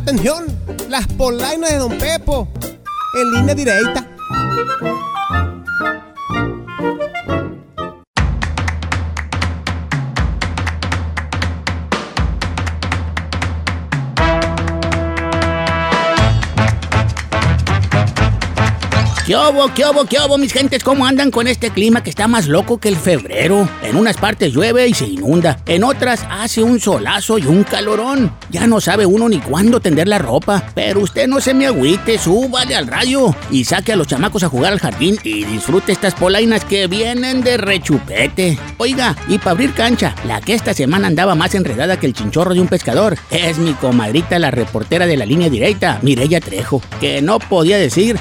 Atención, las polainas de Don Pepo, en línea directa. ¿Qué obo, qué obo, qué obo, mis gentes? ¿Cómo andan con este clima que está más loco que el febrero? En unas partes llueve y se inunda, en otras hace un solazo y un calorón. Ya no sabe uno ni cuándo tender la ropa, pero usted no se me agüite, súbale al rayo y saque a los chamacos a jugar al jardín y disfrute estas polainas que vienen de rechupete. Oiga, y para abrir cancha, la que esta semana andaba más enredada que el chinchorro de un pescador es mi comadrita, la reportera de la línea directa, Mireya Trejo, que no podía decir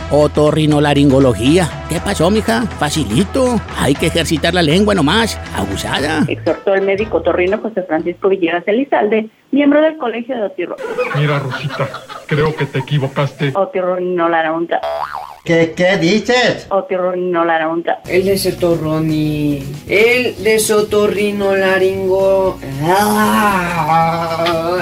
otorrinolaringología. ¿Qué pasó, mija? Facilito. Hay que ejercitar la lengua nomás. Abusada. Exhortó el médico torrino José Francisco Villegas Elizalde, miembro del Colegio de Otirro. Mira, Rosita, creo que te equivocaste. Otirrinolaronta. ¿Qué, qué dices? Otirrinolaronta. El de Sotorroni. El de Sotorrinolaringo. Ah.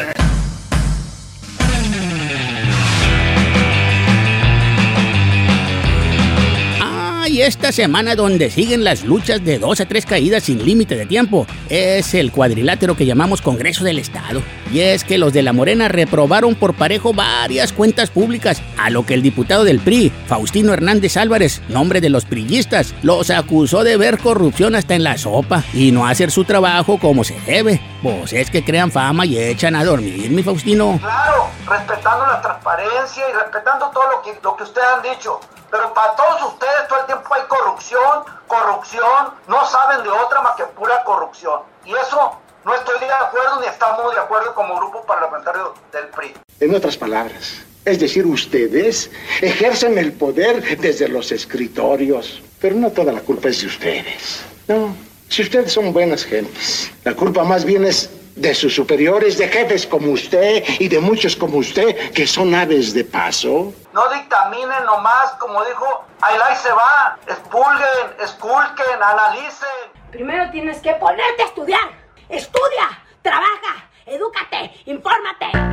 Y esta semana donde siguen las luchas de dos a tres caídas sin límite de tiempo es el cuadrilátero que llamamos Congreso del Estado. Y es que los de la Morena reprobaron por parejo varias cuentas públicas, a lo que el diputado del PRI, Faustino Hernández Álvarez, nombre de los priistas, los acusó de ver corrupción hasta en la sopa y no hacer su trabajo como se debe. Pues es que crean fama y echan a dormir, mi Faustino. Claro, respetando la transparencia y respetando todo lo que, lo que ustedes han dicho. Pero para todos ustedes todo el tiempo hay corrupción, corrupción, no saben de otra más que pura corrupción. Y eso no estoy de acuerdo ni estamos de acuerdo como grupo parlamentario del PRI. En otras palabras, es decir, ustedes ejercen el poder desde los escritorios, pero no toda la culpa es de ustedes. No, si ustedes son buenas gentes, la culpa más bien es de sus superiores, de jefes como usted y de muchos como usted, que son aves de paso. No dictaminen nomás, como dijo, ahí se va, expulguen, esculquen, analicen. Primero tienes que ponerte a estudiar. Estudia, trabaja, edúcate, infórmate.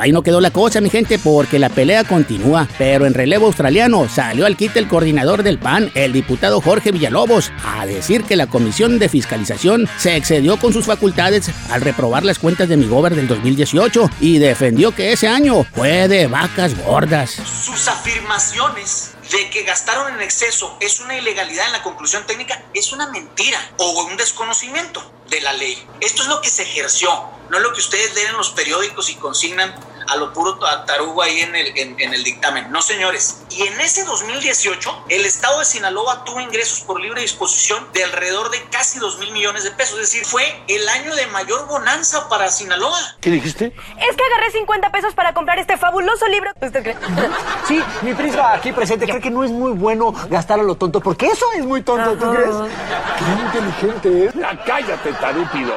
Ahí no quedó la cosa, mi gente, porque la pelea continúa. Pero en relevo australiano salió al quite el coordinador del PAN, el diputado Jorge Villalobos, a decir que la Comisión de Fiscalización se excedió con sus facultades al reprobar las cuentas de mi gober del 2018 y defendió que ese año fue de vacas gordas. Sus afirmaciones de que gastaron en exceso es una ilegalidad en la conclusión técnica es una mentira o un desconocimiento de la ley. Esto es lo que se ejerció, no lo que ustedes leen en los periódicos y consignan a lo puro tarugo ahí en el, en, en el dictamen. No, señores. Y en ese 2018, el estado de Sinaloa tuvo ingresos por libre disposición de alrededor de casi 2 mil millones de pesos. Es decir, fue el año de mayor bonanza para Sinaloa. ¿Qué dijiste? Es que agarré 50 pesos para comprar este fabuloso libro. ¿Usted cree? Sí, mi prisma aquí presente cree que no es muy bueno gastar a lo tonto, porque eso es muy tonto, ¿tú crees? Qué inteligente es. Cállate, tarúpido.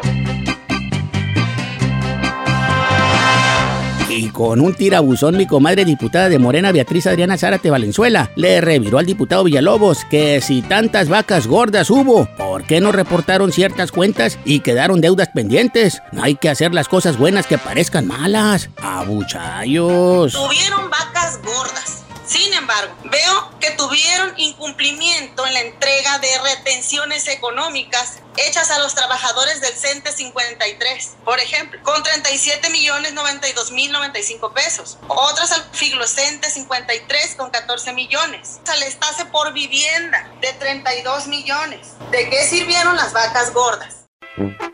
Y con un tirabuzón, mi comadre diputada de Morena, Beatriz Adriana Zárate Valenzuela, le reviró al diputado Villalobos que si tantas vacas gordas hubo, ¿por qué no reportaron ciertas cuentas y quedaron deudas pendientes? No hay que hacer las cosas buenas que parezcan malas. Abuchayos. Tuvieron vacas gordas. Sin embargo, veo que tuvieron incumplimiento en la entrega de retenciones económicas hechas a los trabajadores del CENTE 53, por ejemplo, con 37 millones 92 mil 95 pesos. Otras al Figlocente 53 con 14 millones. Al Estase por vivienda de 32 millones. ¿De qué sirvieron las vacas gordas?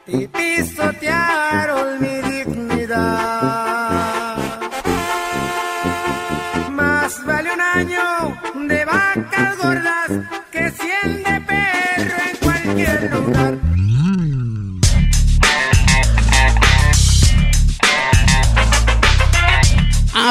Y pisotearon gordas que cien de perro en cualquier lugar.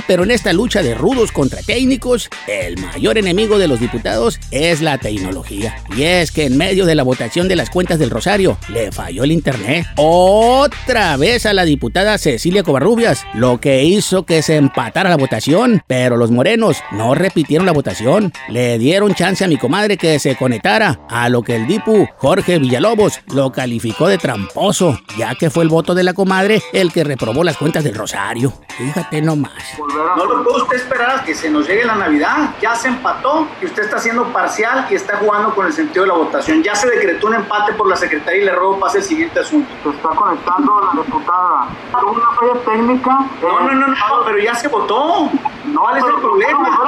Pero en esta lucha de rudos contra técnicos, el mayor enemigo de los diputados es la tecnología. Y es que en medio de la votación de las cuentas del Rosario, le falló el internet. Otra vez a la diputada Cecilia Covarrubias, lo que hizo que se empatara la votación. Pero los morenos no repitieron la votación. Le dieron chance a mi comadre que se conectara, a lo que el dipu Jorge Villalobos lo calificó de tramposo, ya que fue el voto de la comadre el que reprobó las cuentas del Rosario. Fíjate nomás. No lo puede usted esperar a que se nos llegue la Navidad. Ya se empató y usted está siendo parcial y está jugando con el sentido de la votación. Ya se decretó un empate por la Secretaría y le ruego pase el siguiente asunto. Se está conectando la diputada. ¿Una falla técnica? No, no, no, no, pero ya se votó. No, ¿Cuál es el problema?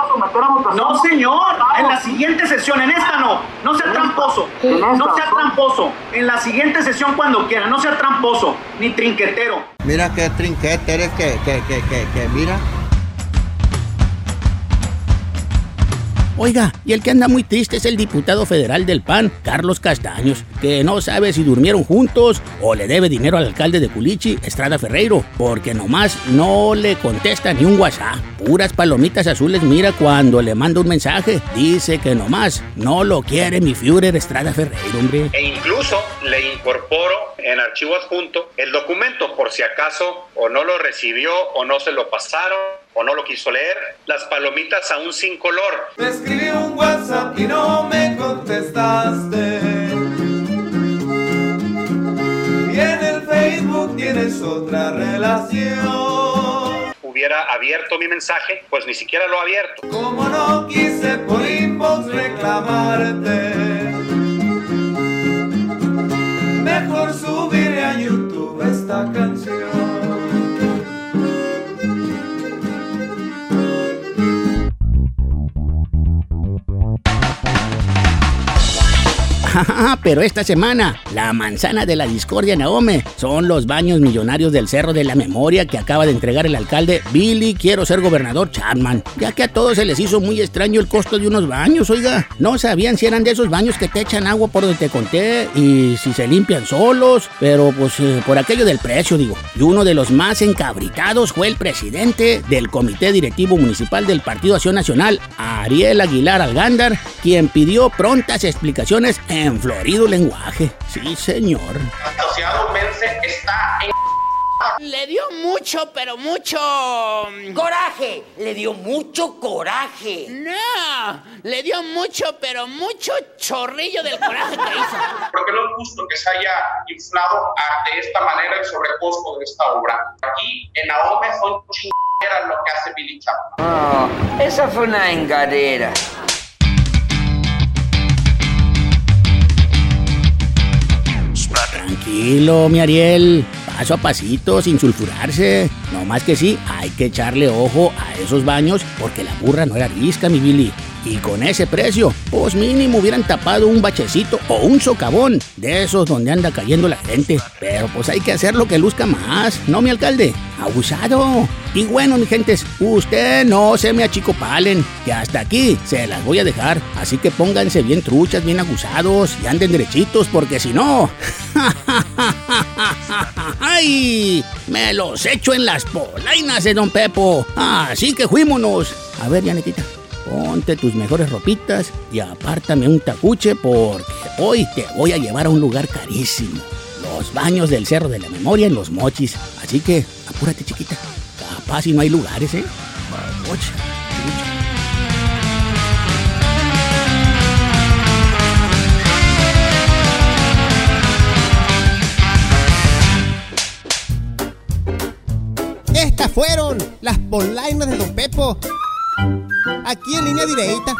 No, señor. En la siguiente sesión, en esta no. No sea tramposo. No sea tramposo. En la siguiente sesión cuando quiera. No sea tramposo. Ni trinquetero. Mira qué trinquete eres que, que, que, que, que mira. Oiga, y el que anda muy triste es el diputado federal del PAN, Carlos Castaños, que no sabe si durmieron juntos o le debe dinero al alcalde de Culichi, Estrada Ferreiro, porque nomás no le contesta ni un WhatsApp. Puras palomitas azules mira cuando le manda un mensaje. Dice que nomás no lo quiere mi Führer Estrada Ferreiro, hombre. E incluso le incorporo en archivo adjunto el documento por si acaso o no lo recibió o no se lo pasaron o no lo quiso leer. Las palomitas aún sin color. Te escribí un WhatsApp y no me contestaste. Y en el Facebook tienes otra relación. Hubiera abierto mi mensaje, pues ni siquiera lo ha abierto. Como no quise por inbox reclamarte. Mejor subiré a YouTube esta canción. Pero esta semana, la manzana de la discordia Naome son los baños millonarios del Cerro de la Memoria que acaba de entregar el alcalde Billy Quiero ser gobernador Chapman. Ya que a todos se les hizo muy extraño el costo de unos baños, oiga. No sabían si eran de esos baños que te echan agua por donde te conté y si se limpian solos, pero pues eh, por aquello del precio, digo. Y uno de los más encabritados fue el presidente del Comité Directivo Municipal del Partido Acción Nacional, Ariel Aguilar Algándar, quien pidió prontas explicaciones en florido lenguaje. Sí, señor. Asociado Mense está en Le dio mucho, pero mucho... mm, Coraje, le dio mucho coraje. No, le dio mucho, pero mucho chorrillo del coraje que hizo. porque no es justo que se haya inflado a- de esta manera el sobrecosto de esta obra. Aquí en Ahome son chingaderas lo que hace Billy Chapman. No, esa fue una engadera. Tranquilo, mi Ariel. Paso a pasito, sin sulfurarse. No más que sí, hay que echarle ojo a esos baños porque la burra no era risca, mi Billy. Y con ese precio, pues mínimo hubieran tapado un bachecito o un socavón de esos donde anda cayendo la gente. Pero pues hay que hacer lo que luzca más, ¿no, mi alcalde? Abusado. Y bueno, mi gentes, usted no se me achicopalen, que hasta aquí se las voy a dejar. Así que pónganse bien truchas, bien abusados y anden derechitos, porque si no. ¡Ay! Me los echo en las polainas de Don Pepo. Así que fuímonos. A ver, Janetita, ponte tus mejores ropitas y apártame un tacuche porque hoy te voy a llevar a un lugar carísimo. Los baños del Cerro de la Memoria en los mochis. Así que apúrate, chiquita. Capaz si no hay lugares, ¿eh? Mocha. Estas fueron las polainas de Don Pepo. Aquí en línea directa.